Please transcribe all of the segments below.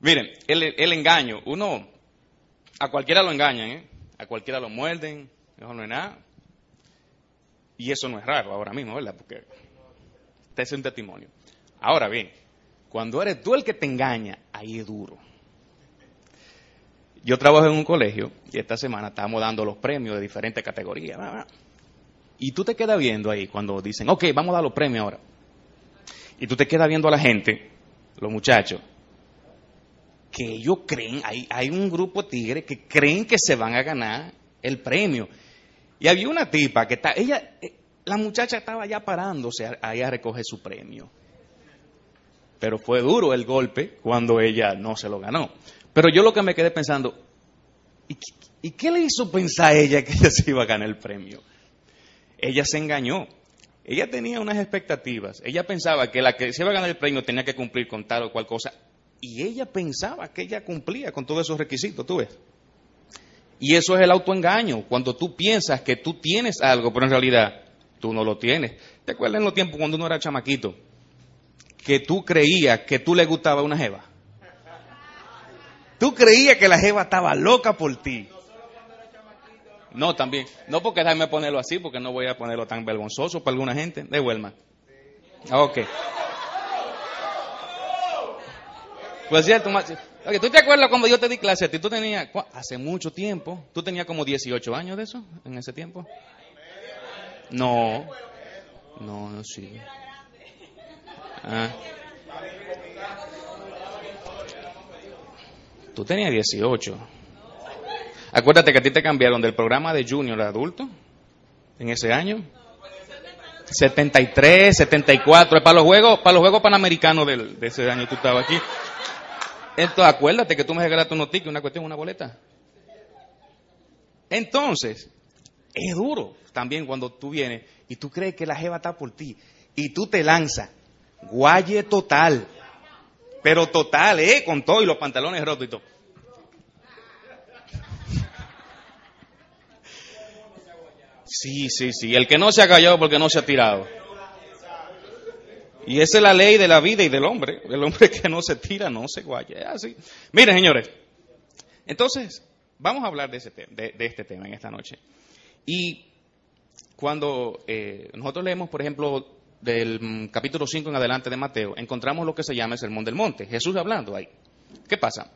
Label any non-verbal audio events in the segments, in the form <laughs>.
Miren, el, engaño, uno, a cualquiera lo engañan, ¿eh? A cualquiera lo muerden, eso no es nada. Y eso no es raro ahora mismo, ¿verdad? Porque este es un testimonio. Ahora bien, cuando eres tú el que te engaña, ahí es duro. Yo trabajo en un colegio y esta semana estábamos dando los premios de diferentes categorías. Y tú te quedas viendo ahí cuando dicen, ok, vamos a dar los premios ahora. Y tú te quedas viendo a la gente, los muchachos, que ellos creen, hay, hay un grupo de tigres que creen que se van a ganar el premio. Y había una tipa que está, ella, eh, la muchacha estaba ya parándose ahí a recoger su premio. Pero fue duro el golpe cuando ella no se lo ganó. Pero yo lo que me quedé pensando, ¿y, qué le hizo pensar a ella que ella se iba a ganar el premio? Ella se engañó. Ella tenía unas expectativas. Ella pensaba que la que se iba a ganar el premio tenía que cumplir con tal o cual cosa. Y ella pensaba que ella cumplía con todos esos requisitos, ¿tú ves? Y eso es el autoengaño, cuando tú piensas que tú tienes algo, pero en realidad tú no lo tienes. ¿Te acuerdas en los tiempos cuando uno era chamaquito? Que tú creías que tú le gustaba una jeva. Tú creías que la jeva estaba loca por ti. No, también. No porque déjame ponerlo así, porque no voy a ponerlo tan vergonzoso para alguna gente. De. Ok. Pues cierto, ¿tú te acuerdas cuando yo te di clase a ti? Tú tenías, hace mucho tiempo, tú tenías como 18 años de eso, en ese tiempo. No, no, no, sí. Ah. Tú tenías 18. Acuérdate que a ti te cambiaron del programa de junior a adulto en ese año. 73, 74, para los juegos, para los juegos panamericanos de ese año tú estabas aquí. Entonces, acuérdate que tú me regalaste un tickets, una cuestión, una boleta. Entonces, es duro también cuando tú vienes y tú crees que la jeva está por ti y tú te lanzas. Guaye total. Pero total, ¿eh? Con todo y los pantalones rotos y todo. Sí, sí, sí. El que no se ha callado porque no se ha tirado. Y esa es la ley de la vida y del hombre. El hombre que no se tira no se guaya. Así. Miren, señores. Entonces, vamos a hablar de, ese de, este tema en esta noche. Y cuando eh, nosotros leemos, por ejemplo, del mm, capítulo 5 en adelante de Mateo, encontramos lo que se llama el Sermón del Monte. Jesús hablando ahí. ¿Qué pasa?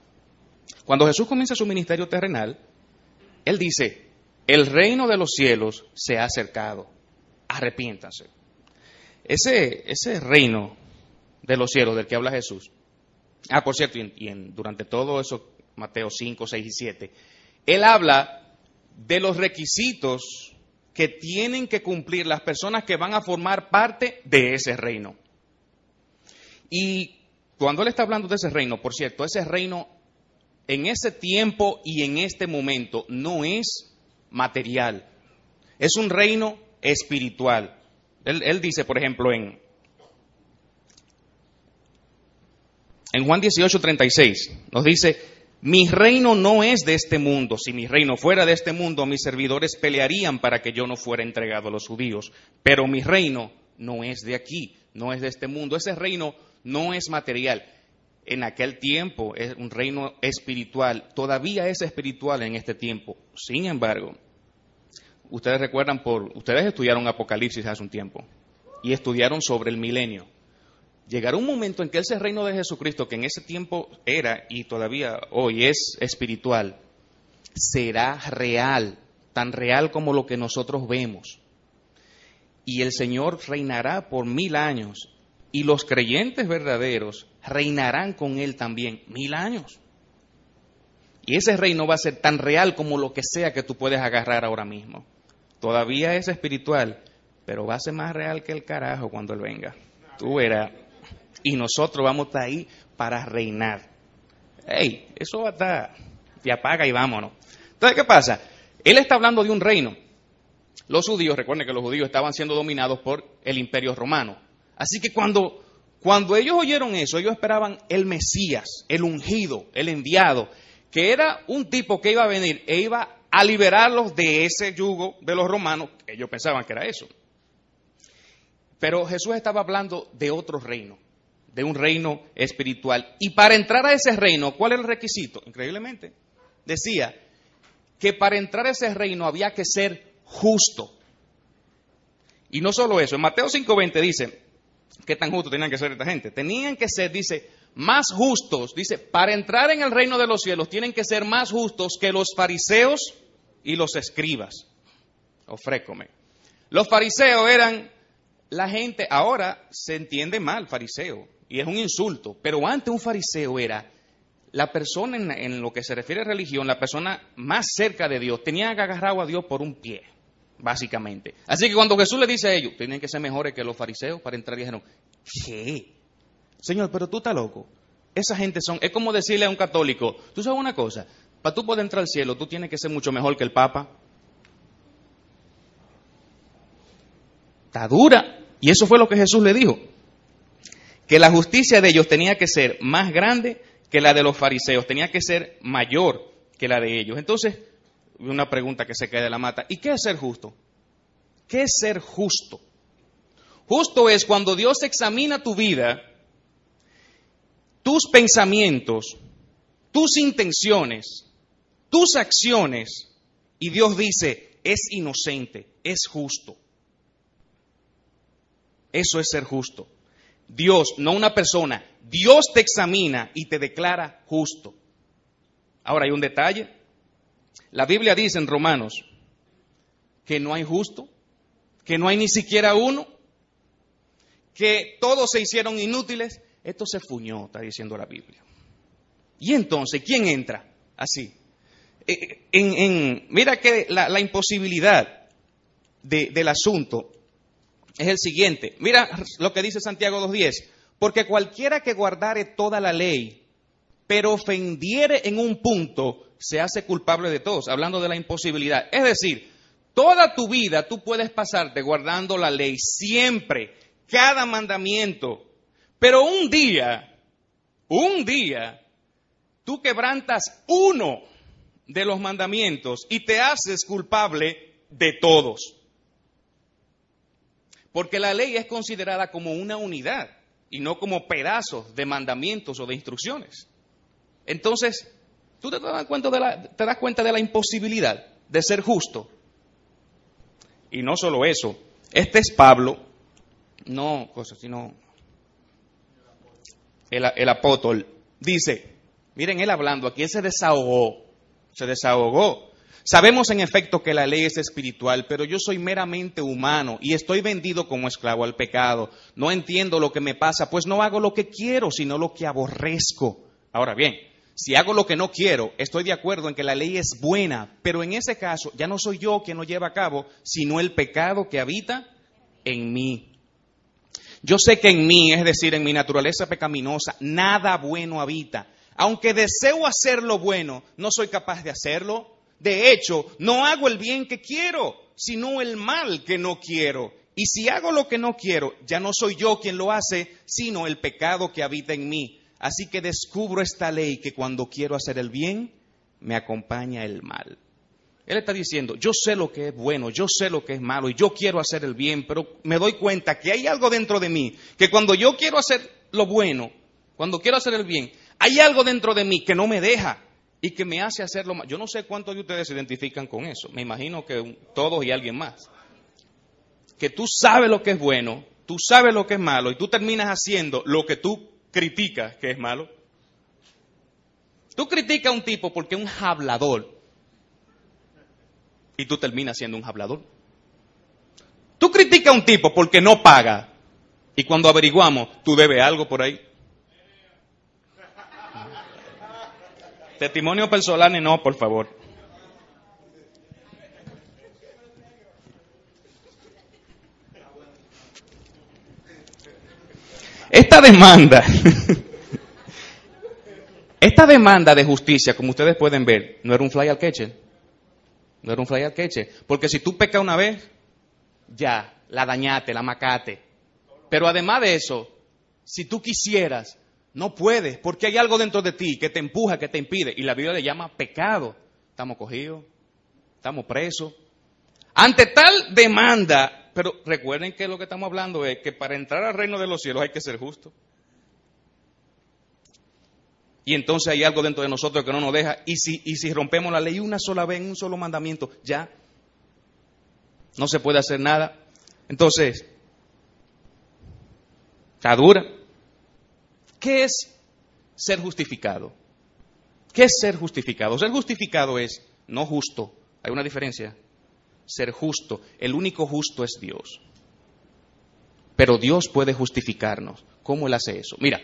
Cuando Jesús comienza su ministerio terrenal, Él dice, el reino de los cielos se ha acercado, arrepiéntanse. Ese, ese reino de los cielos del que habla Jesús, ah, por cierto, y, durante todo eso, Mateo 5, 6 y 7, Él habla de los requisitos que tienen que cumplir las personas que van a formar parte de ese reino. Y cuando él está hablando de ese reino, por cierto, ese reino en ese tiempo y en este momento no es material, es un reino espiritual. Él, dice, por ejemplo, en, en Juan 18, 36, nos dice, mi reino no es de este mundo. Si mi reino fuera de este mundo, mis servidores pelearían para que yo no fuera entregado a los judíos. Pero mi reino no es de aquí, no es de este mundo. Ese reino no es material. En aquel tiempo es un reino espiritual. Todavía es espiritual en este tiempo. Sin embargo, ustedes recuerdan por, ustedes estudiaron Apocalipsis hace un tiempo y estudiaron sobre el milenio llegará un momento en que ese reino de Jesucristo, que en ese tiempo era y todavía hoy es espiritual, será real, tan real como lo que nosotros vemos. Y el Señor reinará por mil años y los creyentes verdaderos reinarán con Él también mil años. Y ese reino va a ser tan real como lo que sea que tú puedes agarrar ahora mismo. Todavía es espiritual, pero va a ser más real que el carajo cuando Él venga. Tú verás y nosotros vamos a estar ahí para reinar. ¡Ey! Eso va a estar. Y apaga y vámonos. Entonces, ¿qué pasa? Él está hablando de un reino. Los judíos, recuerden que los judíos estaban siendo dominados por el imperio romano. Así que cuando, cuando ellos oyeron eso, ellos esperaban el Mesías, el ungido, el enviado, que era un tipo que iba a venir e iba a liberarlos de ese yugo de los romanos. Ellos pensaban que era eso. Pero Jesús estaba hablando de otro reino de un reino espiritual. Y para entrar a ese reino, ¿cuál es el requisito? Increíblemente, decía que para entrar a ese reino había que ser justo. Y no solo eso, en Mateo 5:20 dice, ¿qué tan justos tenían que ser esta gente? Tenían que ser, dice, más justos, dice, para entrar en el reino de los cielos tienen que ser más justos que los fariseos y los escribas. Ofrécome. Los fariseos eran la gente, ahora se entiende mal fariseo, y es un insulto, pero antes un fariseo era la persona en, en, lo que se refiere a religión, la persona más cerca de Dios, tenía agarrado a Dios por un pie, básicamente. Así que cuando Jesús le dice a ellos, tienen que ser mejores que los fariseos para entrar, dijeron, ¿qué? Señor, pero tú estás loco. Esa gente son, es como decirle a un católico, tú sabes una cosa, para tú poder entrar al cielo, tú tienes que ser mucho mejor que el Papa. Está dura. Y eso fue lo que Jesús le dijo. Que la justicia de ellos tenía que ser más grande que la de los fariseos, tenía que ser mayor que la de ellos. Entonces, una pregunta que se cae de la mata. ¿Y qué es ser justo? ¿Qué es ser justo? Justo es cuando Dios examina tu vida, tus pensamientos, tus intenciones, tus acciones, y Dios dice, es inocente, es justo. Eso es ser justo. Dios, no una persona, Dios te examina y te declara justo. Ahora hay un detalle. La Biblia dice en Romanos que no hay justo, que no hay ni siquiera uno, que todos se hicieron inútiles. Esto se fuñó, está diciendo la Biblia. Y entonces, ¿quién entra? Así. En, mira que la, imposibilidad de, del asunto es el siguiente. Mira lo que dice Santiago 2.10. Porque cualquiera que guardare toda la ley, pero ofendiere en un punto, se hace culpable de todos, hablando de la imposibilidad. Es decir, toda tu vida tú puedes pasarte guardando la ley, siempre, cada mandamiento, pero un día, un día, tú quebrantas uno de los mandamientos y te haces culpable de todos. Porque la ley es considerada como una unidad y no como pedazos de mandamientos o de instrucciones. Entonces, tú te das cuenta de la, te das cuenta de la imposibilidad de ser justo. Y no solo eso, este es Pablo, no cosas, sino el, el apóstol, dice, miren él hablando aquí, él se desahogó, se desahogó. Sabemos en efecto que la ley es espiritual, pero yo soy meramente humano y estoy vendido como esclavo al pecado. No entiendo lo que me pasa, pues no hago lo que quiero, sino lo que aborrezco. Ahora bien, si hago lo que no quiero, estoy de acuerdo en que la ley es buena, pero en ese caso ya no soy yo quien lo lleva a cabo, sino el pecado que habita en mí. Yo sé que en mí, es decir, en mi naturaleza pecaminosa, nada bueno habita. Aunque deseo hacer lo bueno, no soy capaz de hacerlo. De hecho, no hago el bien que quiero, sino el mal que no quiero. Y si hago lo que no quiero, ya no soy yo quien lo hace, sino el pecado que habita en mí. Así que descubro esta ley que cuando quiero hacer el bien, me acompaña el mal. Él está diciendo, yo sé lo que es bueno, yo sé lo que es malo y yo quiero hacer el bien, pero me doy cuenta que hay algo dentro de mí, que cuando yo quiero hacer lo bueno, cuando quiero hacer el bien, hay algo dentro de mí que no me deja y que me hace hacerlo mal. Yo no sé cuántos de ustedes se identifican con eso, me imagino que todos y alguien más. Que tú sabes lo que es bueno, tú sabes lo que es malo y tú terminas haciendo lo que tú criticas que es malo. Tú criticas a un tipo porque es un hablador y tú terminas siendo un hablador. Tú criticas a un tipo porque no paga y cuando averiguamos tú debes algo por ahí. Testimonio personal no, por favor. Esta demanda, <laughs> esta demanda de justicia, como ustedes pueden ver, no era un fly al queche. No era un fly al queche. Porque si tú pecas una vez, ya, la dañate, la macate. Pero además de eso, si tú quisieras, no puedes, porque hay algo dentro de ti que te empuja, que te impide. Y la Biblia le llama pecado. Estamos cogidos, estamos presos. Ante tal demanda, pero recuerden que lo que estamos hablando es que para entrar al reino de los cielos hay que ser justo. Y entonces hay algo dentro de nosotros que no nos deja. Y si, y si rompemos la ley una sola vez en un solo mandamiento, ya no se puede hacer nada. Entonces, está dura. ¿Qué es ser justificado? ¿Qué es ser justificado? Ser justificado es no justo. Hay una diferencia. Ser justo. El único justo es Dios. Pero Dios puede justificarnos. ¿Cómo Él hace eso? Mira,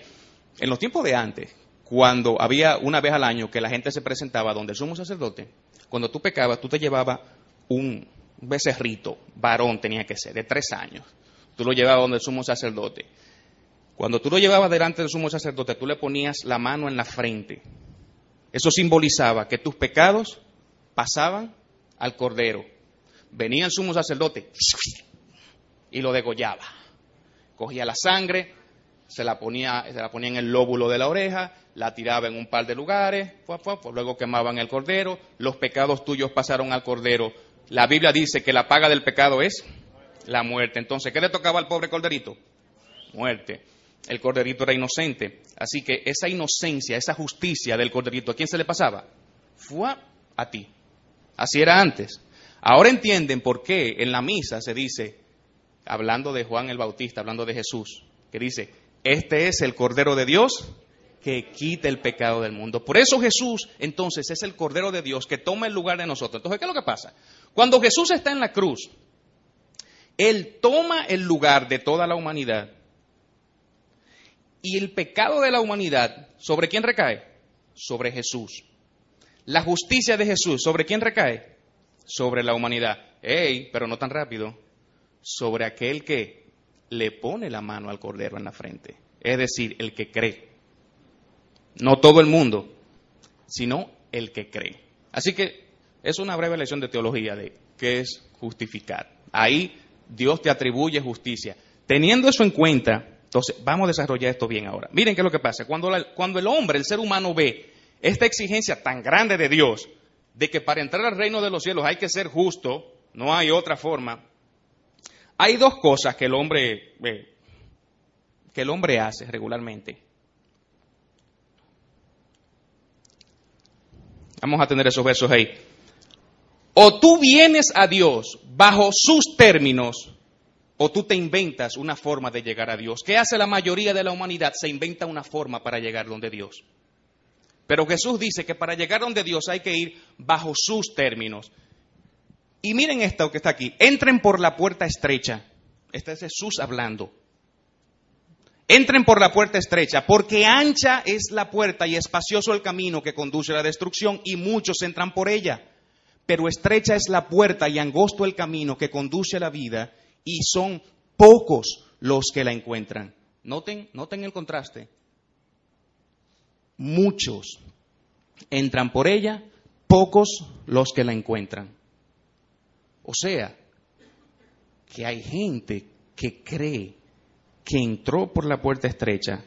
en los tiempos de antes, cuando había una vez al año que la gente se presentaba donde el sumo sacerdote, cuando tú pecabas, tú te llevabas un becerrito, varón tenía que ser, de tres años. Tú lo llevabas donde el sumo sacerdote. Cuando tú lo llevabas delante del sumo sacerdote, tú le ponías la mano en la frente. Eso simbolizaba que tus pecados pasaban al cordero. Venía el sumo sacerdote y lo degollaba. Cogía la sangre, se la ponía, se la ponía en el lóbulo de la oreja, la tiraba en un par de lugares, luego quemaban el cordero, los pecados tuyos pasaron al cordero. La Biblia dice que la paga del pecado es la muerte. Entonces, ¿qué le tocaba al pobre corderito? Muerte. El corderito era inocente. Así que esa inocencia, esa justicia del corderito, ¿a quién se le pasaba? Fue a ti. Así era antes. Ahora entienden por qué en la misa se dice, hablando de Juan el Bautista, hablando de Jesús, que dice, este es el Cordero de Dios que quita el pecado del mundo. Por eso Jesús entonces es el Cordero de Dios que toma el lugar de nosotros. Entonces, ¿qué es lo que pasa? Cuando Jesús está en la cruz, Él toma el lugar de toda la humanidad. Y el pecado de la humanidad, ¿sobre quién recae? Sobre Jesús. La justicia de Jesús, ¿sobre quién recae? Sobre la humanidad. ¡Ey! Pero no tan rápido. Sobre aquel que le pone la mano al cordero en la frente. Es decir, el que cree. No todo el mundo, sino el que cree. Así que es una breve lección de teología de qué es justificar. Ahí Dios te atribuye justicia. Teniendo eso en cuenta, entonces vamos a desarrollar esto bien ahora. Miren qué es lo que pasa. Cuando, cuando el hombre, el ser humano ve esta exigencia tan grande de Dios, de que para entrar al reino de los cielos hay que ser justo, no hay otra forma, hay dos cosas que el hombre, eh, que el hombre hace regularmente. Vamos a tener esos versos ahí. O tú vienes a Dios bajo sus términos, o tú te inventas una forma de llegar a Dios. ¿Qué hace la mayoría de la humanidad? Se inventa una forma para llegar donde Dios. Pero Jesús dice que para llegar donde Dios hay que ir bajo sus términos. Y miren esto que está aquí. Entren por la puerta estrecha. Este es Jesús hablando. Entren por la puerta estrecha, porque ancha es la puerta y espacioso el camino que conduce a la destrucción, y muchos entran por ella. Pero estrecha es la puerta y angosto el camino que conduce a la vida, y son pocos los que la encuentran. Noten, noten el contraste. Muchos entran por ella, pocos los que la encuentran. O sea, que hay gente que cree que entró por la puerta estrecha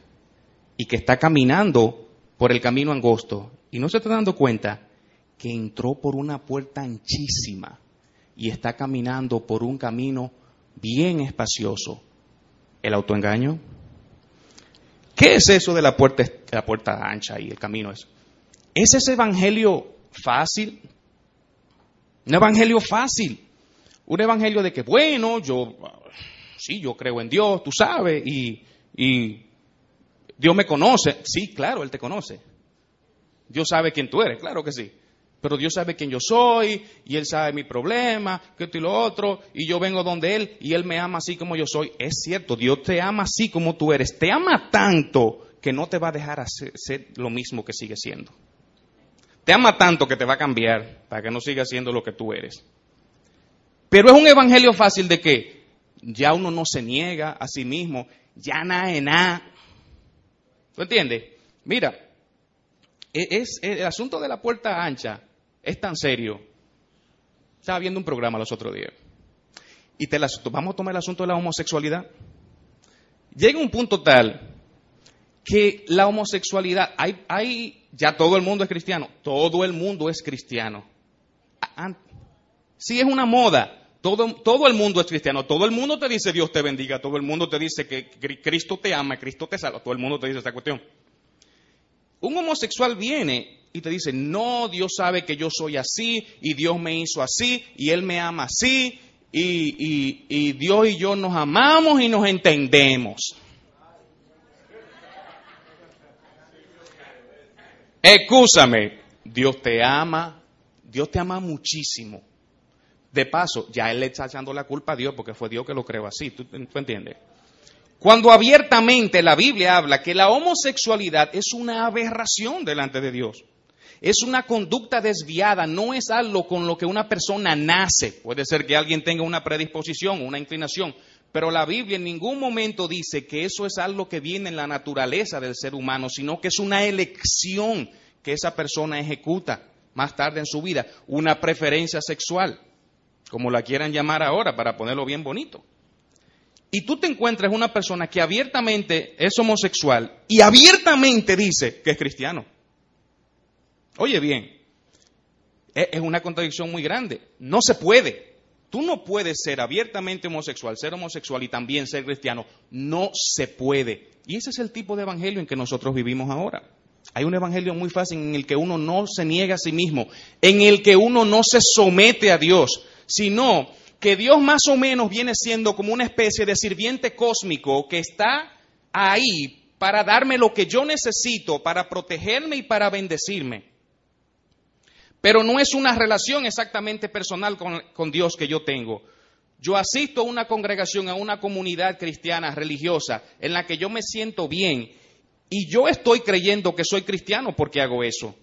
y que está caminando por el camino angosto y no se está dando cuenta que entró por una puerta anchísima y está caminando por un camino bien espacioso. ¿El autoengaño? ¿Qué es eso de la puerta, la puerta ancha y el camino es? ¿Es ese evangelio fácil? Un evangelio fácil un evangelio de que, bueno, yo, sí, yo creo en Dios, tú sabes, y, y Dios me conoce. Sí, claro, Él te conoce. Dios sabe quién tú eres, claro que sí. Pero Dios sabe quién yo soy, y Él sabe mi problema, que esto y lo otro, y yo vengo donde Él, y Él me ama así como yo soy. Es cierto, Dios te ama así como tú eres. Te ama tanto que no te va a dejar hacer, ser lo mismo que sigue siendo. Te ama tanto que te va a cambiar para que no siga siendo lo que tú eres. Pero es un evangelio fácil de que ya uno no se niega a sí mismo, ya nada de nada. ¿Tú entiendes? Mira, e-, es, el asunto de la puerta ancha es tan serio. Estaba viendo un programa los otros días. Y te vamos a tomar el asunto de la homosexualidad. Llega un punto tal que la homosexualidad, hay, hay, ya todo el mundo es cristiano, todo el mundo es cristiano. Sí es una moda, todo, el mundo es cristiano, todo el mundo te dice Dios te bendiga, todo el mundo te dice que Cristo te ama, Cristo te salva, todo el mundo te dice esta cuestión. Un homosexual viene y te dice, no, Dios sabe que yo soy así y Dios me hizo así y Él me ama así y, Dios y yo nos amamos y nos entendemos. Escúchame, Dios te ama, Dios te ama muchísimo. De paso, ya Él le está echando la culpa a Dios porque fue Dios que lo creó así, ¿tú, tú entiendes? Cuando abiertamente la Biblia habla que la homosexualidad es una aberración delante de Dios. Es una conducta desviada, no es algo con lo que una persona nace. Puede ser que alguien tenga una predisposición, una inclinación, pero la Biblia en ningún momento dice que eso es algo que viene en la naturaleza del ser humano, sino que es una elección que esa persona ejecuta más tarde en su vida, una preferencia sexual, como la quieran llamar ahora, para ponerlo bien bonito. Y tú te encuentras una persona que abiertamente es homosexual y abiertamente dice que es cristiano. Oye bien, es una contradicción muy grande. No se puede. Tú no puedes ser abiertamente homosexual, ser homosexual y también ser cristiano. No se puede. Y ese es el tipo de evangelio en que nosotros vivimos ahora. Hay un evangelio muy fácil en el que uno no se niega a sí mismo, en el que uno no se somete a Dios, sino que Dios más o menos viene siendo como una especie de sirviente cósmico que está ahí para darme lo que yo necesito, para protegerme y para bendecirme. Pero no es una relación exactamente personal con, Dios que yo tengo. Yo asisto a una congregación, a una comunidad cristiana religiosa en la que yo me siento bien y yo estoy creyendo que soy cristiano porque hago eso.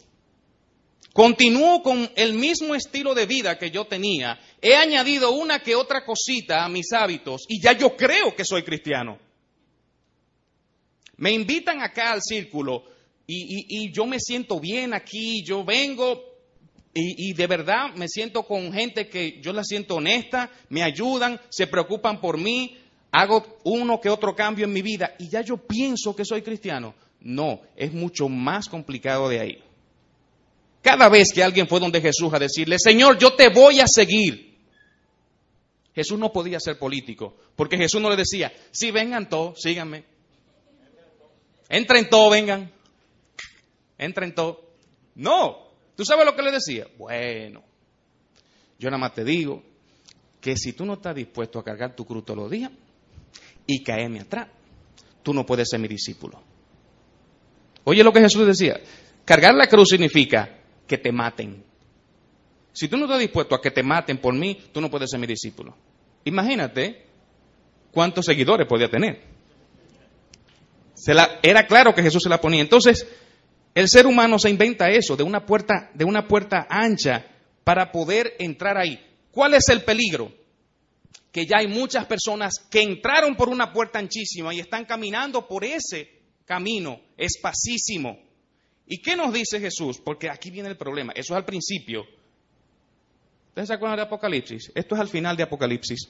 Continúo con el mismo estilo de vida que yo tenía. He añadido una que otra cosita a mis hábitos y ya yo creo que soy cristiano. Me invitan acá al círculo y, yo me siento bien aquí, yo vengo y, de verdad me siento con gente que yo la siento honesta, me ayudan, se preocupan por mí, hago uno que otro cambio en mi vida y ya yo pienso que soy cristiano. No, es mucho más complicado de ahí. Cada vez que alguien fue donde Jesús a decirle, Señor, yo te voy a seguir. Jesús no podía ser político, porque Jesús no le decía, si vengan todos, síganme. Entren todos, vengan. Entren todos. No, ¿tú sabes lo que le decía? Bueno, yo nada más te digo que si tú no estás dispuesto a cargar tu cruz todos los días y caerme atrás, tú no puedes ser mi discípulo. Oye lo que Jesús decía, cargar la cruz significa que te maten. Si tú no estás dispuesto a que te maten por mí, tú no puedes ser mi discípulo. Imagínate cuántos seguidores podía tener. era claro que Jesús se la ponía. Entonces, el ser humano se inventa eso, de una puerta, de una puerta ancha para poder entrar ahí. ¿Cuál es el peligro? Que ya hay muchas personas que entraron por una puerta anchísima y están caminando por ese camino espacísimo ¿Y qué nos dice Jesús? Porque aquí viene el problema. Eso es al principio. ¿Ustedes se acuerdan de Apocalipsis? Esto es al final de Apocalipsis.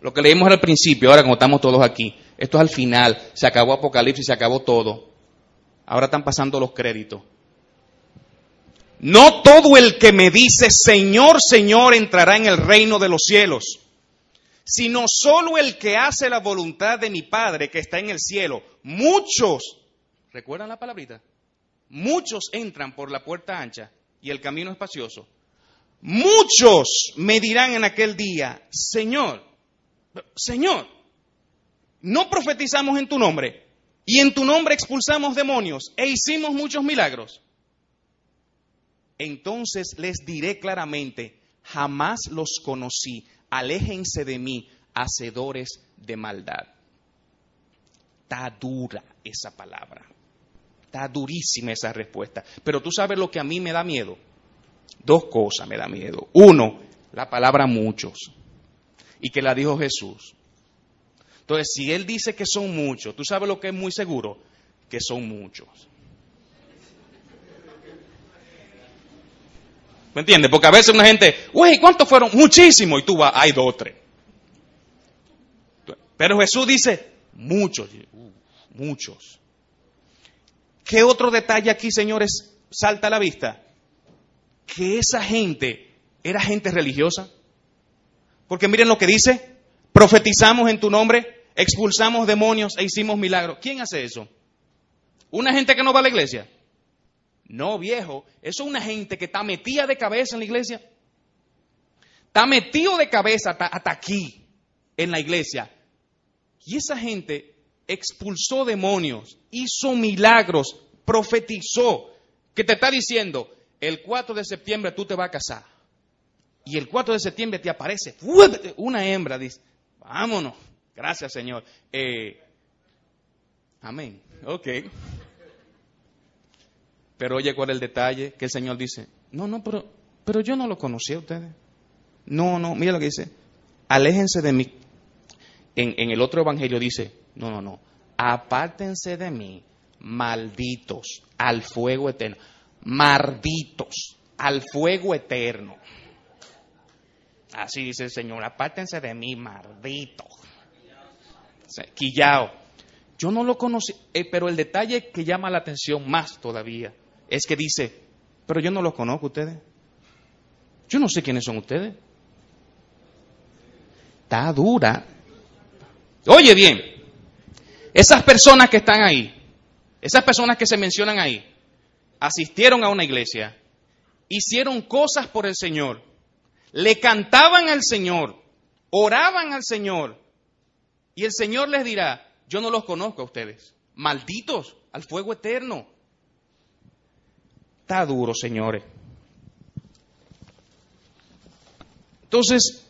Lo que leímos al principio, ahora como estamos todos aquí, esto es al final. Se acabó Apocalipsis, se acabó todo. Ahora están pasando los créditos. No todo el que me dice Señor, Señor entrará en el reino de los cielos sino solo el que hace la voluntad de mi Padre que está en el cielo. Muchos, ¿recuerdan la palabrita? Muchos entran por la puerta ancha y el camino espacioso. Muchos me dirán en aquel día, Señor, Señor, no profetizamos en tu nombre y en tu nombre expulsamos demonios e hicimos muchos milagros. Entonces les diré claramente, jamás los conocí aléjense de mí, hacedores de maldad. Está dura esa palabra. Está durísima esa respuesta. Pero tú sabes lo que a mí me da miedo. Dos cosas me da miedo. Uno, la palabra muchos. Y que la dijo Jesús. Entonces, si Él dice que son muchos, tú sabes lo que es muy seguro, que son muchos. ¿Me entiendes? Porque a veces una gente, uy, ¿cuántos fueron? Muchísimos. Y tú vas, hay dos o tres. Pero Jesús dice, muchos, uh, muchos. ¿Qué otro detalle aquí, señores, salta a la vista? Que esa gente era gente religiosa. Porque miren lo que dice, profetizamos en tu nombre, expulsamos demonios e hicimos milagros. ¿Quién hace eso? ¿Una gente que no va a la iglesia? No, viejo, eso es una gente que está metida de cabeza en la iglesia. Está metido de cabeza hasta, aquí, en la iglesia. Y esa gente expulsó demonios, hizo milagros, profetizó, que te está diciendo, el 4 de septiembre tú te vas a casar. Y el 4 de septiembre te aparece una hembra, dice, vámonos, gracias Señor. Eh, amén, ok. Pero oye, ¿cuál es el detalle? Que el Señor dice, no, no, pero, pero yo no lo conocí a ustedes. No, no, mira lo que dice, aléjense de mí. En, en el otro evangelio dice, no, no, no, apártense de mí, malditos, al fuego eterno. Malditos, al fuego eterno. Así dice el Señor, apártense de mí, malditos. Quillao. Yo no lo conocí, eh, pero el detalle que llama la atención más todavía es que dice, pero yo no los conozco ustedes. Yo no sé quiénes son ustedes. Está dura. Oye bien, esas personas que están ahí, esas personas que se mencionan ahí, asistieron a una iglesia, hicieron cosas por el Señor, le cantaban al Señor, oraban al Señor, y el Señor les dirá, yo no los conozco a ustedes, malditos al fuego eterno. Está duro, señores. Entonces,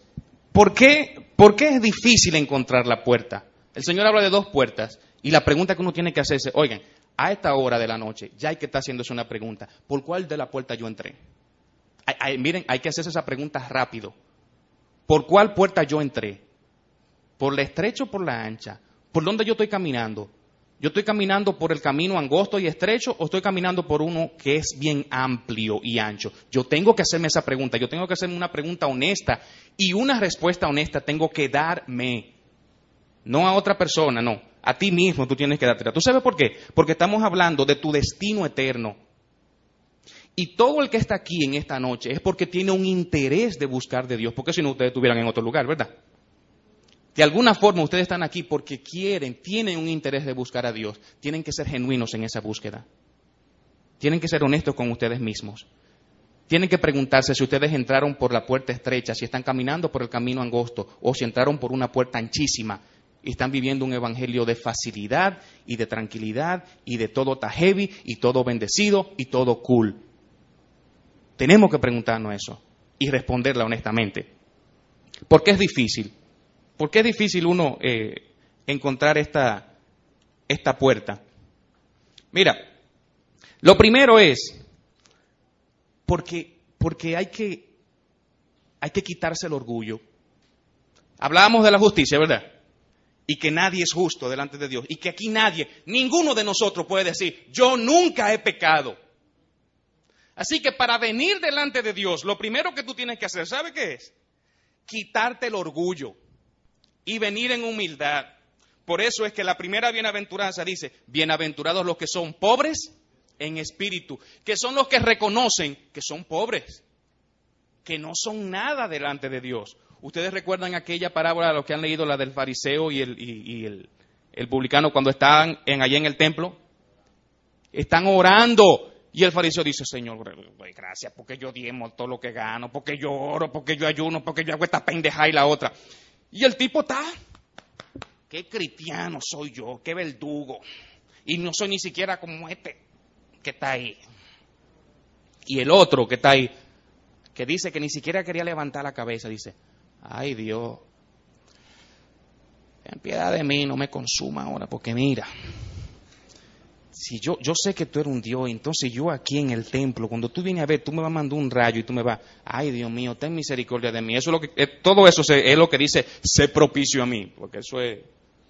¿por qué, ¿por qué es difícil encontrar la puerta? El Señor habla de dos puertas y la pregunta que uno tiene que hacerse, oigan, a esta hora de la noche ya hay que estar haciéndose una pregunta, ¿por cuál de la puerta yo entré? Miren, hay que hacerse esa pregunta rápido. ¿Por cuál puerta yo entré? ¿Por la estrecha o por la ancha? ¿Por dónde yo estoy caminando? ¿Yo estoy caminando por el camino angosto y estrecho o estoy caminando por uno que es bien amplio y ancho? Yo tengo que hacerme esa pregunta, yo tengo que hacerme una pregunta honesta y una respuesta honesta tengo que darme, no a otra persona, no, a ti mismo tú tienes que darte. ¿Tú sabes por qué? Porque estamos hablando de tu destino eterno. Y todo el que está aquí en esta noche es porque tiene un interés de buscar de Dios, porque si no ustedes estuvieran en otro lugar, ¿verdad? De alguna forma ustedes están aquí porque quieren, tienen un interés de buscar a Dios. Tienen que ser genuinos en esa búsqueda. Tienen que ser honestos con ustedes mismos. Tienen que preguntarse si ustedes entraron por la puerta estrecha, si están caminando por el camino angosto o si entraron por una puerta anchísima y están viviendo un evangelio de facilidad y de tranquilidad y de todo está heavy y todo bendecido y todo cool. Tenemos que preguntarnos eso y responderla honestamente. ¿Por qué es difícil? ¿Por qué es difícil uno eh, encontrar esta, esta puerta? Mira, lo primero es porque, porque hay, que, hay que quitarse el orgullo. Hablábamos de la justicia, ¿verdad? Y que nadie es justo delante de Dios. Y que aquí nadie, ninguno de nosotros puede decir, yo nunca he pecado. Así que para venir delante de Dios, lo primero que tú tienes que hacer, ¿sabe qué es? Quitarte el orgullo y venir en humildad. Por eso es que la primera bienaventuranza dice, bienaventurados los que son pobres en espíritu, que son los que reconocen que son pobres, que no son nada delante de Dios. Ustedes recuerdan aquella parábola, los que han leído la del fariseo y el, publicano cuando estaban en, allá en el templo. Están orando y el fariseo dice, Señor, gracias porque yo diemo todo lo que gano, porque yo oro, porque yo ayuno, porque yo hago esta pendeja y la otra. Y el tipo está, qué cristiano soy yo, qué verdugo. Y no soy ni siquiera como este que está ahí. Y el otro que está ahí, que dice que ni siquiera quería levantar la cabeza, dice, ay Dios, ten piedad de mí, no me consuma ahora, porque mira, si yo, yo sé que tú eres un Dios, entonces yo aquí en el templo, cuando tú vienes a ver, tú me vas a mandar un rayo y tú me vas, ay Dios mío, ten misericordia de mí. Eso es lo que, eh, todo eso es lo que dice, sé propicio a mí, porque eso es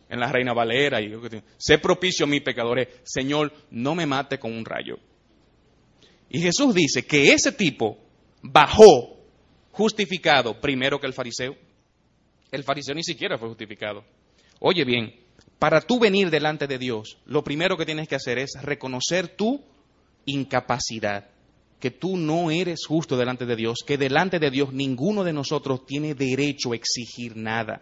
en la Reina Valera, y sé propicio a mí, pecadores, Señor, no me mate con un rayo. Y Jesús dice que ese tipo bajó justificado primero que el fariseo. El fariseo ni siquiera fue justificado. Oye bien, para tú venir delante de Dios, lo primero que tienes que hacer es reconocer tu incapacidad, que tú no eres justo delante de Dios, que delante de Dios ninguno de nosotros tiene derecho a exigir nada.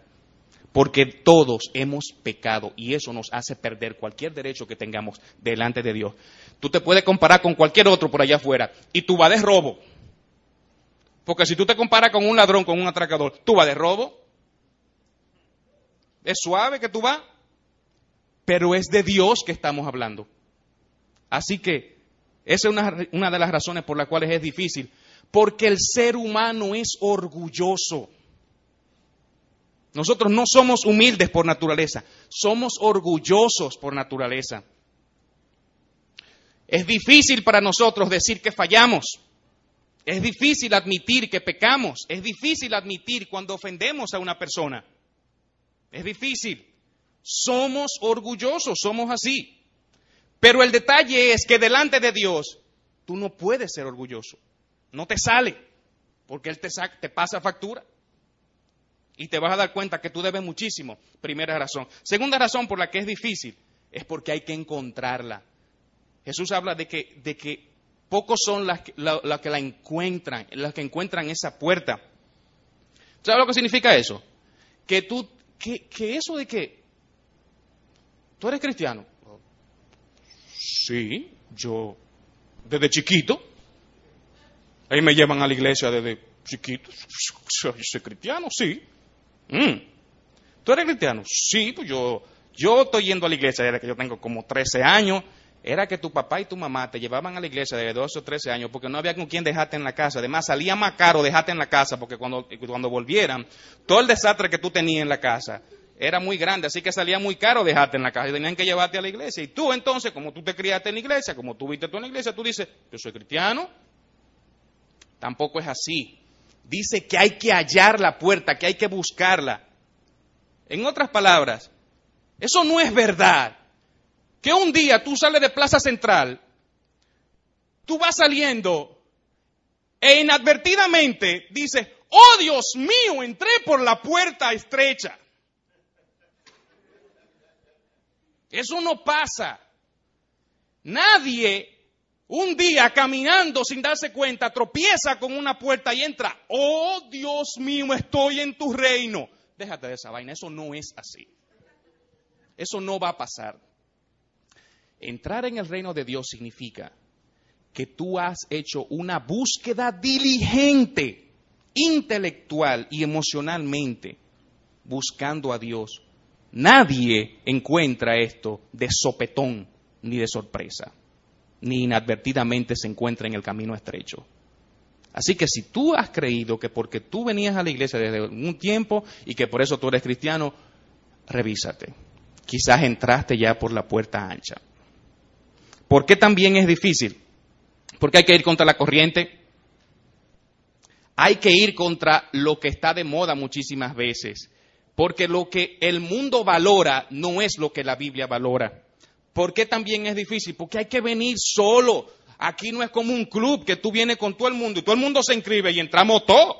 porque todos hemos pecado y eso nos hace perder cualquier derecho que tengamos delante de Dios. Tú te puedes comparar con cualquier otro por allá afuera y tú vas de robo. Porque si tú te comparas con un ladrón, con un atracador, tú vas de robo. Es suave que tú vas, pero es de Dios que estamos hablando. Así que esa es una, de las razones por las cuales es difícil, porque el ser humano es orgulloso. Nosotros no somos humildes por naturaleza, somos orgullosos por naturaleza. Es difícil para nosotros decir que fallamos. Es difícil admitir que pecamos. Es difícil admitir cuando ofendemos a una persona. Es difícil. Somos orgullosos, somos así. Pero el detalle es que delante de Dios tú no puedes ser orgulloso. No te sale, porque Él te, pasa factura y te vas a dar cuenta que tú debes muchísimo. Primera razón. Segunda razón por la que es difícil es porque hay que encontrarla. Jesús habla de que, pocos son las, que la encuentran, las que encuentran esa puerta. ¿Sabes lo que significa eso? Que tú, que eso de que tú eres cristiano. Sí, yo desde chiquito. Ahí me llevan a la iglesia desde chiquito. Soy cristiano, sí. Mm. ¿Tú eres cristiano? Sí, pues yo, yo estoy yendo a la iglesia desde que yo tengo como 13 años. Era que tu papá y tu mamá te llevaban a la iglesia desde 12 o 13 años porque no había con quien dejarte en la casa. Además, salía más caro dejarte en la casa porque cuando, cuando volvieran, todo el desastre que tú tenías en la casa era muy grande, así que salía muy caro dejarte en la casa y tenían que llevarte a la iglesia. Y tú entonces, como tú te criaste en la iglesia, como tú viste tú en la iglesia, tú dices, yo soy cristiano. Tampoco es así dice que hay que hallar la puerta, que hay que buscarla. En otras palabras, eso no es verdad. Que un día tú sales de Plaza Central, tú vas saliendo e inadvertidamente dices, oh Dios mío, entré por la puerta estrecha. Eso no pasa. Nadie un día caminando sin darse cuenta, tropieza con una puerta y entra. Oh Dios mío, estoy en tu reino. Déjate de esa vaina, eso no es así. Eso no va a pasar. Entrar en el reino de Dios significa que tú has hecho una búsqueda diligente, intelectual y emocionalmente, buscando a Dios. Nadie encuentra esto de sopetón ni de sorpresa ni inadvertidamente se encuentra en el camino estrecho. Así que si tú has creído que porque tú venías a la iglesia desde un tiempo y que por eso tú eres cristiano, revísate. Quizás entraste ya por la puerta ancha. ¿Por qué también es difícil? Porque hay que ir contra la corriente. Hay que ir contra lo que está de moda muchísimas veces. Porque lo que el mundo valora no es lo que la Biblia valora. ¿Por qué también es difícil? Porque hay que venir solo. Aquí no es como un club que tú vienes con todo el mundo y todo el mundo se inscribe y entramos todos.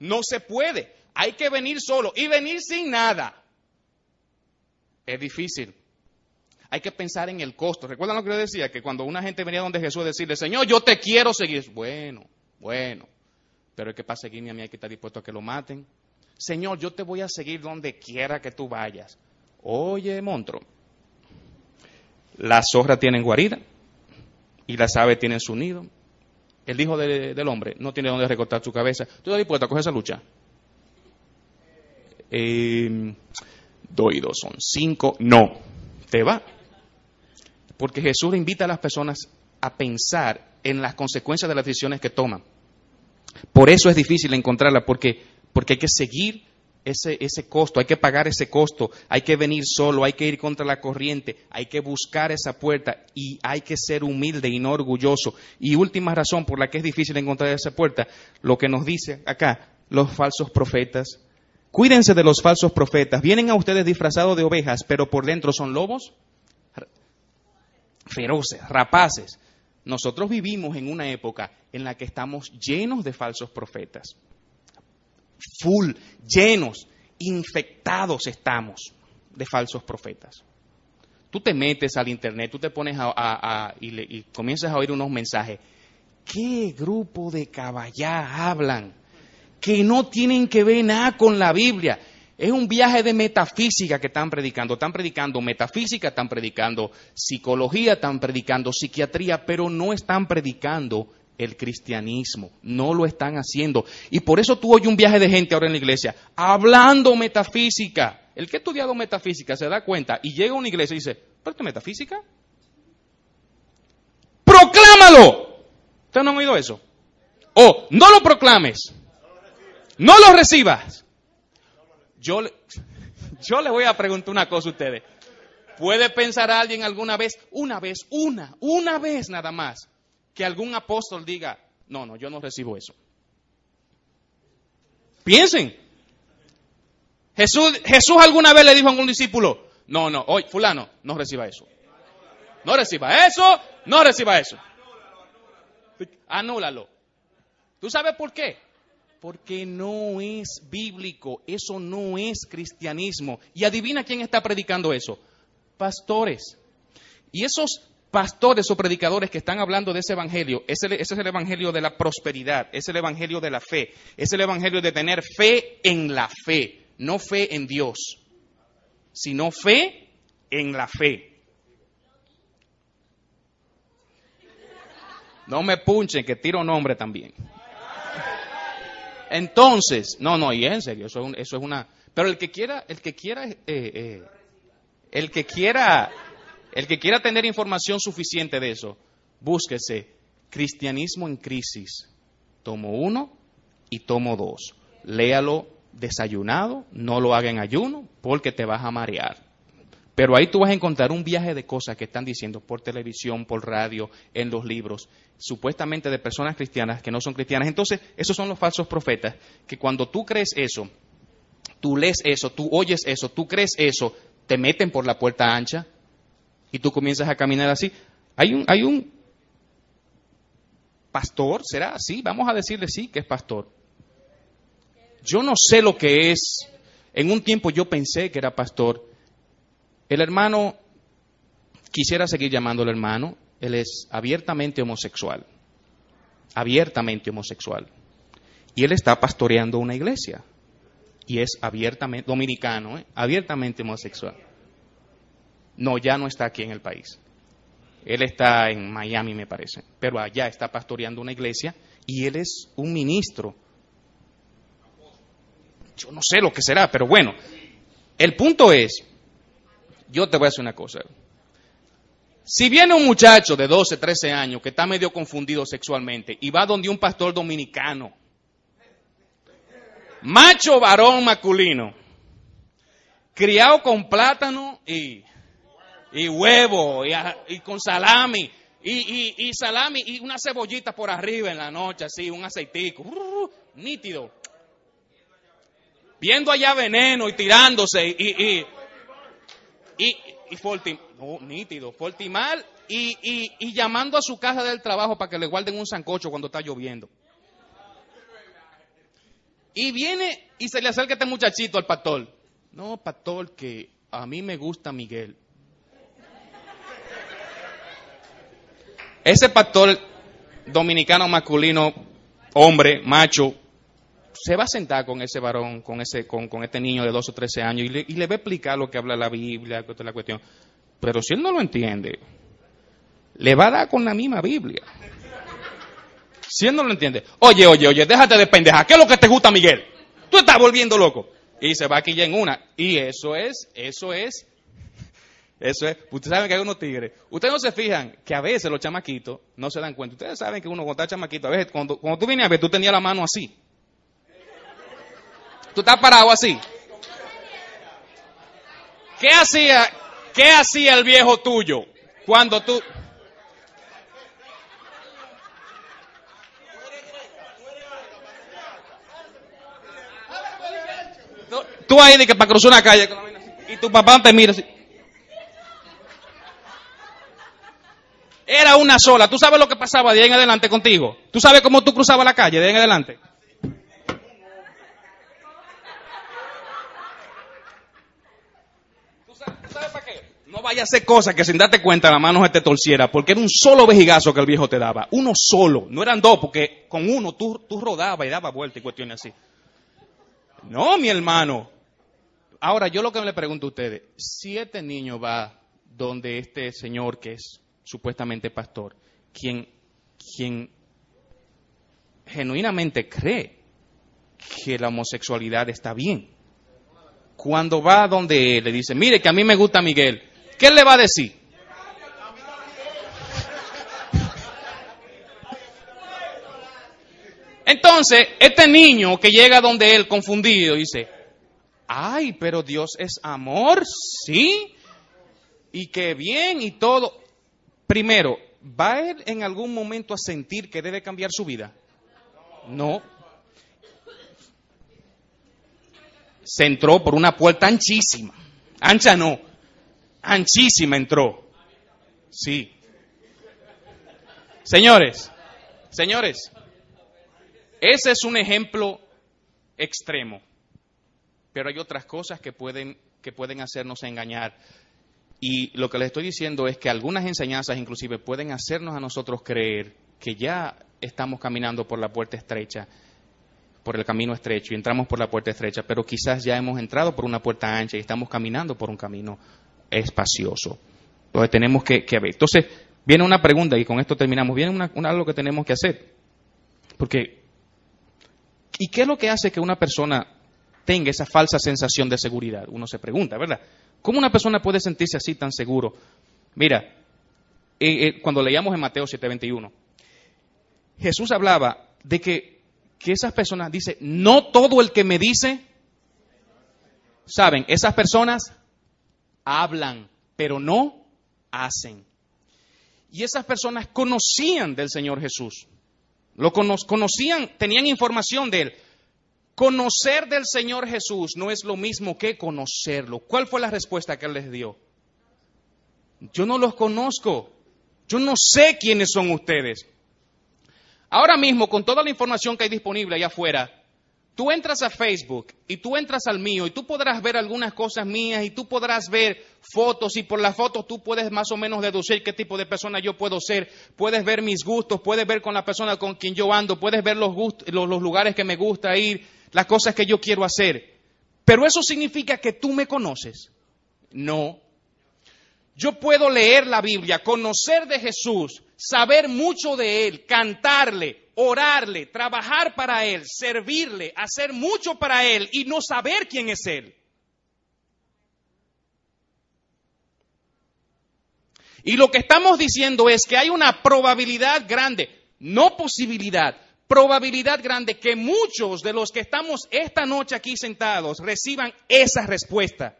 No se puede. Hay que venir solo y venir sin nada. Es difícil. Hay que pensar en el costo. ¿Recuerdan lo que yo decía? Que cuando una gente venía donde Jesús decirle, Señor, yo te quiero seguir. Bueno, bueno. Pero es que para seguirme a mí hay que estar dispuesto a que lo maten. Señor, yo te voy a seguir donde quiera que tú vayas. Oye, monstruo la zorra tiene guarida y las aves tienen su nido. El hijo del hombre no tiene donde recortar su cabeza. ¿Tú estás dispuesto a coger esa lucha? Eh, dos dos son cinco. No, te va. Porque Jesús invita a las personas a pensar en las consecuencias de las decisiones que toman. Por eso es difícil encontrarla, porque, porque hay que seguir ese, ese costo, hay que pagar ese costo, hay que venir solo, hay que ir contra la corriente, hay que buscar esa puerta y hay que ser humilde y no orgulloso. Y última razón por la que es difícil encontrar esa puerta, lo que nos dice acá, los falsos profetas. Cuídense de los falsos profetas. Vienen a ustedes disfrazados de ovejas, pero por dentro son lobos feroces, rapaces. Nosotros vivimos en una época en la que estamos llenos de falsos profetas full, llenos, infectados estamos de falsos profetas. Tú te metes al internet, tú te pones a, y, comienzas a oír unos mensajes. ¿Qué grupo de caballá hablan? Que no tienen que ver nada con la Biblia. Es un viaje de metafísica que están predicando. Están predicando metafísica, están predicando psicología, están predicando psiquiatría, pero no están predicando el cristianismo. No lo están haciendo. Y por eso tú oyes un viaje de gente ahora en la iglesia hablando metafísica. El que ha estudiado metafísica se da cuenta y llega a una iglesia y dice, ¿pero esto es metafísica? ¡Proclámalo! ¿Ustedes no han oído eso? O no lo proclames. No lo recibas. Yo, <laughs> yo le voy a preguntar una cosa a ustedes. ¿Puede pensar alguien alguna vez, una vez, una, una vez nada más, que algún apóstol diga, no, no, yo no recibo eso? Piensen. Jesús, Jesús alguna vez le dijo a algún discípulo, no, no, oye, fulano, no reciba eso. No reciba eso, no reciba eso. Anúlalo. ¿Tú sabes por qué? Porque no es bíblico, eso no es cristianismo. Y adivina quién está predicando eso. Pastores. Y esos pastores o predicadores que están hablando de ese evangelio, ese, es el evangelio de la prosperidad, es el evangelio de la fe, es el evangelio de tener fe en la fe, no fe en Dios, sino fe en la fe. No me punchen, que tiro nombre también. Entonces, no, no, y en serio, eso, es una... Pero el que quiera, el que quiera, eh, eh, el que quiera, el que quiera tener información suficiente de eso, búsquese Cristianismo en crisis, tomo uno y tomo dos. Léalo desayunado, no lo haga en ayuno, porque te vas a marear. Pero ahí tú vas a encontrar un viaje de cosas que están diciendo por televisión, por radio, en los libros, supuestamente de personas cristianas que no son cristianas. Entonces, esos son los falsos profetas, que cuando tú crees eso, tú lees eso, tú oyes eso, tú crees eso, te meten por la puerta ancha y tú comienzas a caminar así. Hay un, hay un pastor, ¿será así? Vamos a decirle sí que es pastor. Yo no sé lo que es. En un tiempo yo pensé que era pastor el hermano, quisiera seguir llamándolo hermano, él es abiertamente homosexual, abiertamente homosexual. Y él está pastoreando una iglesia. Y es abiertamente, dominicano, ¿eh? abiertamente homosexual. No, ya no está aquí en el país. Él está en Miami, me parece. Pero allá está pastoreando una iglesia y él es un ministro. Yo no sé lo que será, pero bueno. El punto es yo te voy a decir una cosa. Si viene un muchacho de 12, 13 años que está medio confundido sexualmente y va donde un pastor dominicano, macho varón masculino, criado con plátano y, y huevo y, con salami y, salami y una cebollita por arriba en la noche, así, un aceitico, nítido. Viendo allá veneno y tirándose y, y, y Forti, no, nítido, y, y llamando a su casa del trabajo para que le guarden un sancocho cuando está lloviendo. Y viene y se le acerca este muchachito al pastor. No, pastor, que a mí me gusta Miguel. Ese pastor dominicano masculino, hombre, macho, se va a sentar con ese varón, con, ese, con, este niño de 12 o 13 años y le, va a explicar lo que habla la Biblia, que la cuestión. Pero si él no lo entiende, le va a dar con la misma Biblia. Si él no lo entiende, oye, oye, oye, déjate de pendeja, ¿qué es lo que te gusta, Miguel? Tú estás volviendo loco. Y se va aquí ya en una. Y eso es, eso es, eso es. Ustedes saben que hay unos tigres. Ustedes no se fijan que a veces los chamaquitos no se dan cuenta. Ustedes saben que uno cuando está chamaquito, a veces cuando, cuando tú vienes a ver, tú tenías la mano así. Tú estás parado así. ¿Qué hacía, qué hacía el viejo tuyo cuando tú... Tú ahí que para cruzar una calle y tu papá te mira así. Era una sola. ¿Tú sabes lo que pasaba de ahí en adelante contigo? ¿Tú sabes cómo tú cruzabas la calle de ahí en adelante? No vaya a hacer cosas que sin darte cuenta la mano se te torciera, porque era un solo vejigazo que el viejo te daba. Uno solo, no eran dos, porque con uno tú, tú rodabas y dabas vueltas y cuestiones así. No, mi hermano. Ahora, yo lo que me le pregunto a ustedes, si este niño va donde este señor que es supuestamente pastor, quien, quien genuinamente cree que la homosexualidad está bien, cuando va donde él le dice, mire que a mí me gusta Miguel, ¿qué le va a decir? Entonces, este niño que llega donde él confundido dice, ay, pero Dios es amor, sí, y qué bien y todo. Primero, ¿va él en algún momento a sentir que debe cambiar su vida? No. Se entró por una puerta anchísima. Ancha no, anchísima entró. Sí. Señores, señores, ese es un ejemplo extremo, pero hay otras cosas que pueden, que pueden hacernos engañar. Y lo que les estoy diciendo es que algunas enseñanzas inclusive pueden hacernos a nosotros creer que ya estamos caminando por la puerta estrecha, por el camino estrecho, y entramos por la puerta estrecha, pero quizás ya hemos entrado por una puerta ancha y estamos caminando por un camino espacioso. Entonces tenemos que, ver. Entonces, viene una pregunta y con esto terminamos. Viene una, algo que tenemos que hacer. Porque, ¿y qué es lo que hace que una persona tenga esa falsa sensación de seguridad? Uno se pregunta, ¿verdad? ¿Cómo una persona puede sentirse así tan seguro? Mira, eh, eh, cuando leíamos en Mateo 7:21, Jesús hablaba de que, esas personas, dice, no todo el que me dice, saben, esas personas hablan, pero no hacen. Y esas personas conocían del Señor Jesús, lo conocían, tenían información de Él, Conocer del Señor Jesús no es lo mismo que conocerlo. ¿Cuál fue la respuesta que Él les dio? Yo no los conozco. Yo no sé quiénes son ustedes. Ahora mismo, con toda la información que hay disponible allá afuera, tú entras a Facebook y tú entras al mío y tú podrás ver algunas cosas mías y tú podrás ver fotos y por las fotos tú puedes más o menos deducir qué tipo de persona yo puedo ser. Puedes ver mis gustos, puedes ver con la persona con quien yo ando, puedes ver los, los lugares que me gusta ir las cosas que yo quiero hacer. Pero eso significa que tú me conoces. No. Yo puedo leer la Biblia, conocer de Jesús, saber mucho de Él, cantarle, orarle, trabajar para Él, servirle, hacer mucho para Él y no saber quién es Él. Y lo que estamos diciendo es que hay una probabilidad grande, no posibilidad, probabilidad grande que muchos de los que estamos esta noche aquí sentados reciban esa respuesta.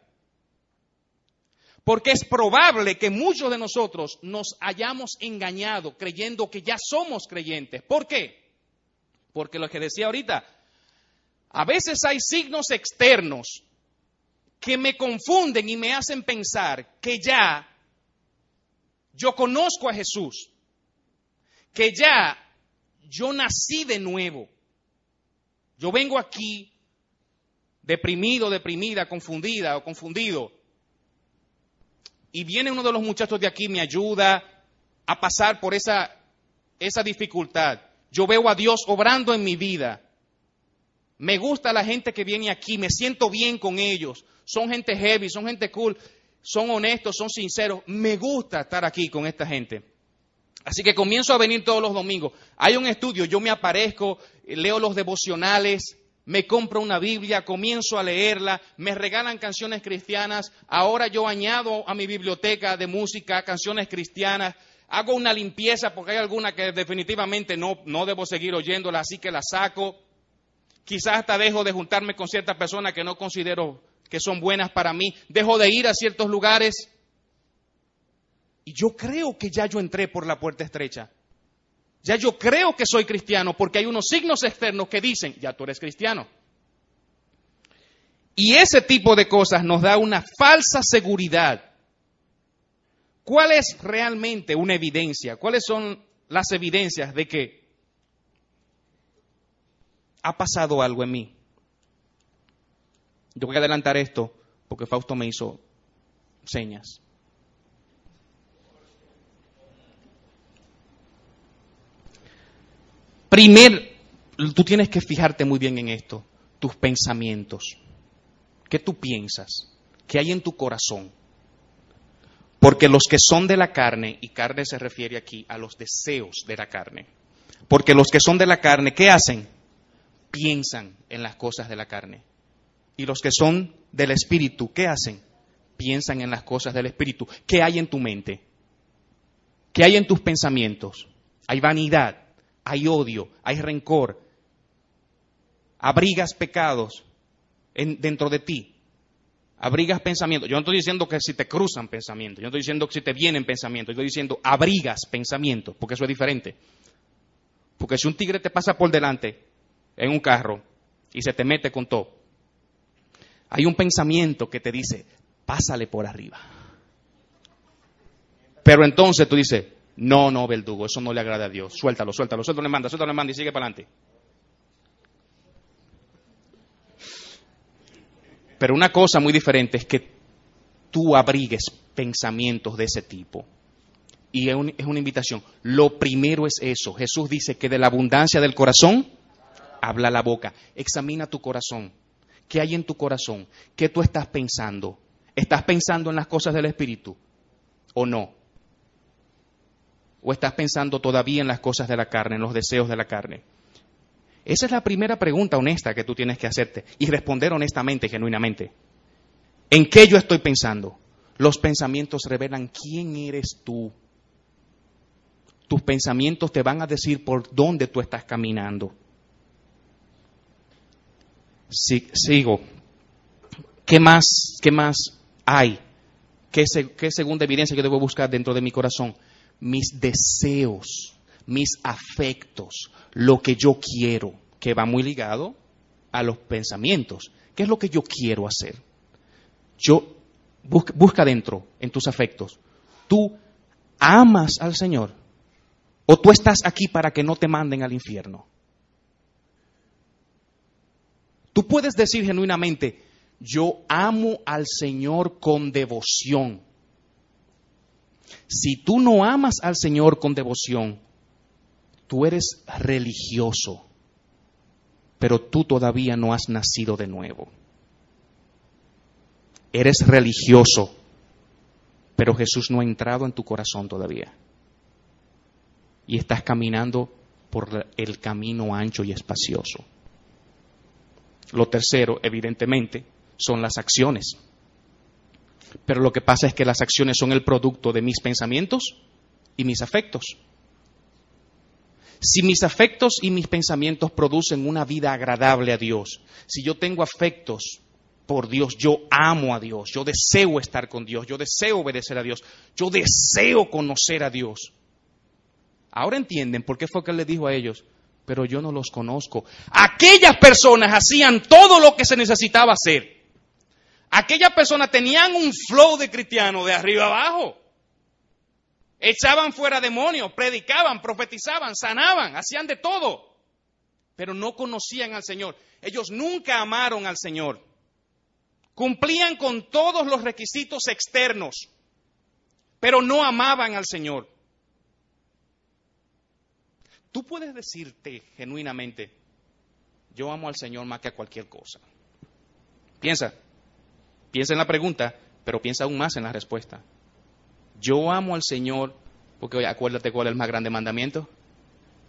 Porque es probable que muchos de nosotros nos hayamos engañado creyendo que ya somos creyentes. ¿Por qué? Porque lo que decía ahorita, a veces hay signos externos que me confunden y me hacen pensar que ya yo conozco a Jesús, que ya yo nací de nuevo. Yo vengo aquí deprimido, deprimida, confundida o confundido. Y viene uno de los muchachos de aquí, me ayuda a pasar por esa, esa dificultad. Yo veo a Dios obrando en mi vida. Me gusta la gente que viene aquí, me siento bien con ellos. Son gente heavy, son gente cool, son honestos, son sinceros. Me gusta estar aquí con esta gente. Así que comienzo a venir todos los domingos. Hay un estudio, yo me aparezco, leo los devocionales, me compro una Biblia, comienzo a leerla, me regalan canciones cristianas, ahora yo añado a mi biblioteca de música canciones cristianas, hago una limpieza porque hay alguna que definitivamente no, no debo seguir oyéndola, así que la saco. Quizás hasta dejo de juntarme con ciertas personas que no considero que son buenas para mí, dejo de ir a ciertos lugares y yo creo que ya yo entré por la puerta estrecha. Ya yo creo que soy cristiano porque hay unos signos externos que dicen, ya tú eres cristiano. Y ese tipo de cosas nos da una falsa seguridad. ¿Cuál es realmente una evidencia? ¿Cuáles son las evidencias de que ha pasado algo en mí? Yo voy a adelantar esto porque Fausto me hizo señas. Primer, tú tienes que fijarte muy bien en esto, tus pensamientos. ¿Qué tú piensas? ¿Qué hay en tu corazón? Porque los que son de la carne, y carne se refiere aquí a los deseos de la carne, porque los que son de la carne, ¿qué hacen? Piensan en las cosas de la carne. Y los que son del espíritu, ¿qué hacen? Piensan en las cosas del espíritu. ¿Qué hay en tu mente? ¿Qué hay en tus pensamientos? Hay vanidad, hay odio, hay rencor, abrigas pecados dentro de ti abrigas pensamientos. Yo no estoy diciendo que si te cruzan pensamientos, yo no estoy diciendo que si te vienen pensamientos, yo estoy diciendo abrigas pensamientos, porque eso es diferente. Porque si un tigre te pasa por delante en un carro y se te mete con todo, hay un pensamiento que te dice, pásale por arriba. Pero entonces tú dices, no, no, verdugo, eso no le agrada a Dios, suéltalo, suéltalo, suéltalo, le manda, suéltalo, le manda y sigue para adelante. Pero una cosa muy diferente es que tú abrigues pensamientos de ese tipo. Y es, una invitación. Lo primero es eso. Jesús dice que de la abundancia del corazón habla la boca. Examina tu corazón. ¿Qué hay en tu corazón? ¿Qué tú estás pensando? ¿Estás pensando en las cosas del Espíritu o no? ¿O estás pensando todavía en las cosas de la carne, en los deseos de la carne? Esa es la primera pregunta honesta que tú tienes que hacerte y responder honestamente, genuinamente. ¿En qué yo estoy pensando? Los pensamientos revelan quién eres tú. Tus pensamientos te van a decir por dónde tú estás caminando. sigo. ¿Qué más, qué más hay? ¿Qué, ¿Qué segunda evidencia yo debo buscar dentro de mi corazón? Mis deseos, mis afectos, lo que yo quiero, que va muy ligado a los pensamientos. ¿Qué es lo que yo quiero hacer? Yo busca, busca dentro en tus afectos. ¿Tú amas al Señor? ¿O tú estás aquí para que no te manden al infierno? Tú puedes decir genuinamente, yo amo al Señor con devoción. Si tú no amas al Señor con devoción, tú eres religioso, pero tú todavía no has nacido de nuevo. Eres religioso, pero Jesús no ha entrado en tu corazón todavía. Y estás caminando por el camino ancho y espacioso. Lo tercero, evidentemente, son las acciones. Pero lo que pasa es que las acciones son el producto de mis pensamientos y mis afectos. Si mis afectos y mis pensamientos producen una vida agradable a Dios, si yo tengo afectos por Dios, yo amo a Dios, yo deseo estar con Dios, yo deseo obedecer a Dios, yo deseo conocer a Dios. Ahora entienden por qué fue que él le dijo a ellos, pero yo no los conozco. Aquellas personas hacían todo lo que se necesitaba hacer. Aquellas personas tenían un flow de cristiano de arriba abajo. Echaban fuera demonios, predicaban, profetizaban, sanaban, hacían de todo, pero no conocían al Señor. Ellos nunca amaron al Señor. Cumplían con todos los requisitos externos, pero no amaban al Señor. Tú puedes decirte genuinamente, yo amo al Señor más que a cualquier cosa. Piensa, piensa en la pregunta, pero piensa aún más en la respuesta. Yo amo al Señor, porque acuérdate cuál es el más grande mandamiento.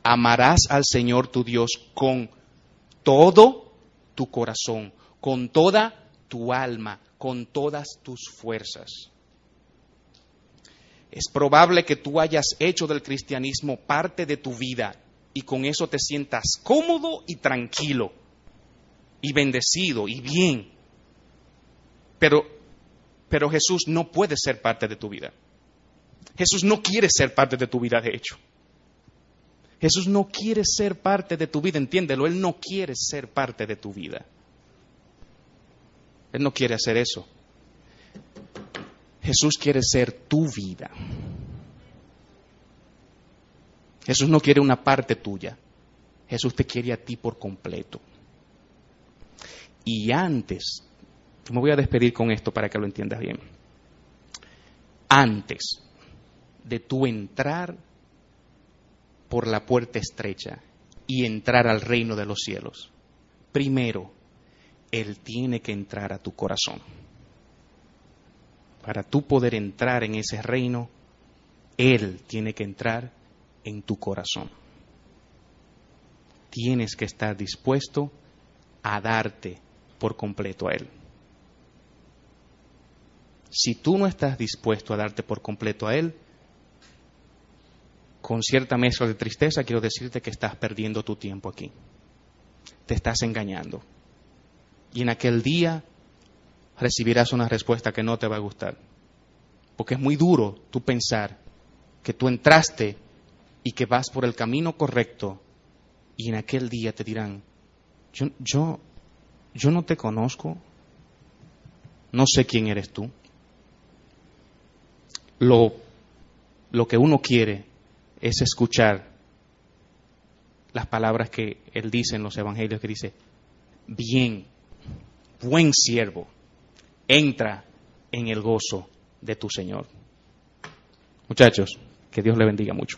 Amarás al Señor tu Dios con todo tu corazón, con toda tu alma, con todas tus fuerzas. Es probable que tú hayas hecho del cristianismo parte de tu vida y con eso te sientas cómodo y tranquilo y bendecido y bien. Pero, pero Jesús no puede ser parte de tu vida. Jesús no quiere ser parte de tu vida, de hecho. Jesús no quiere ser parte de tu vida, entiéndelo, Él no quiere ser parte de tu vida. Él no quiere hacer eso. Jesús quiere ser tu vida. Jesús no quiere una parte tuya. Jesús te quiere a ti por completo. Y antes, me voy a despedir con esto para que lo entiendas bien. Antes de tú entrar por la puerta estrecha y entrar al reino de los cielos. Primero, Él tiene que entrar a tu corazón. Para tú poder entrar en ese reino, Él tiene que entrar en tu corazón. Tienes que estar dispuesto a darte por completo a Él. Si tú no estás dispuesto a darte por completo a Él, con cierta mezcla de tristeza quiero decirte que estás perdiendo tu tiempo aquí. Te estás engañando. Y en aquel día recibirás una respuesta que no te va a gustar. Porque es muy duro tú pensar que tú entraste y que vas por el camino correcto y en aquel día te dirán, yo, yo, yo no te conozco, no sé quién eres tú. Lo, lo que uno quiere es escuchar las palabras que él dice en los evangelios, que dice, bien, buen siervo, entra en el gozo de tu Señor. Muchachos, que Dios le bendiga mucho.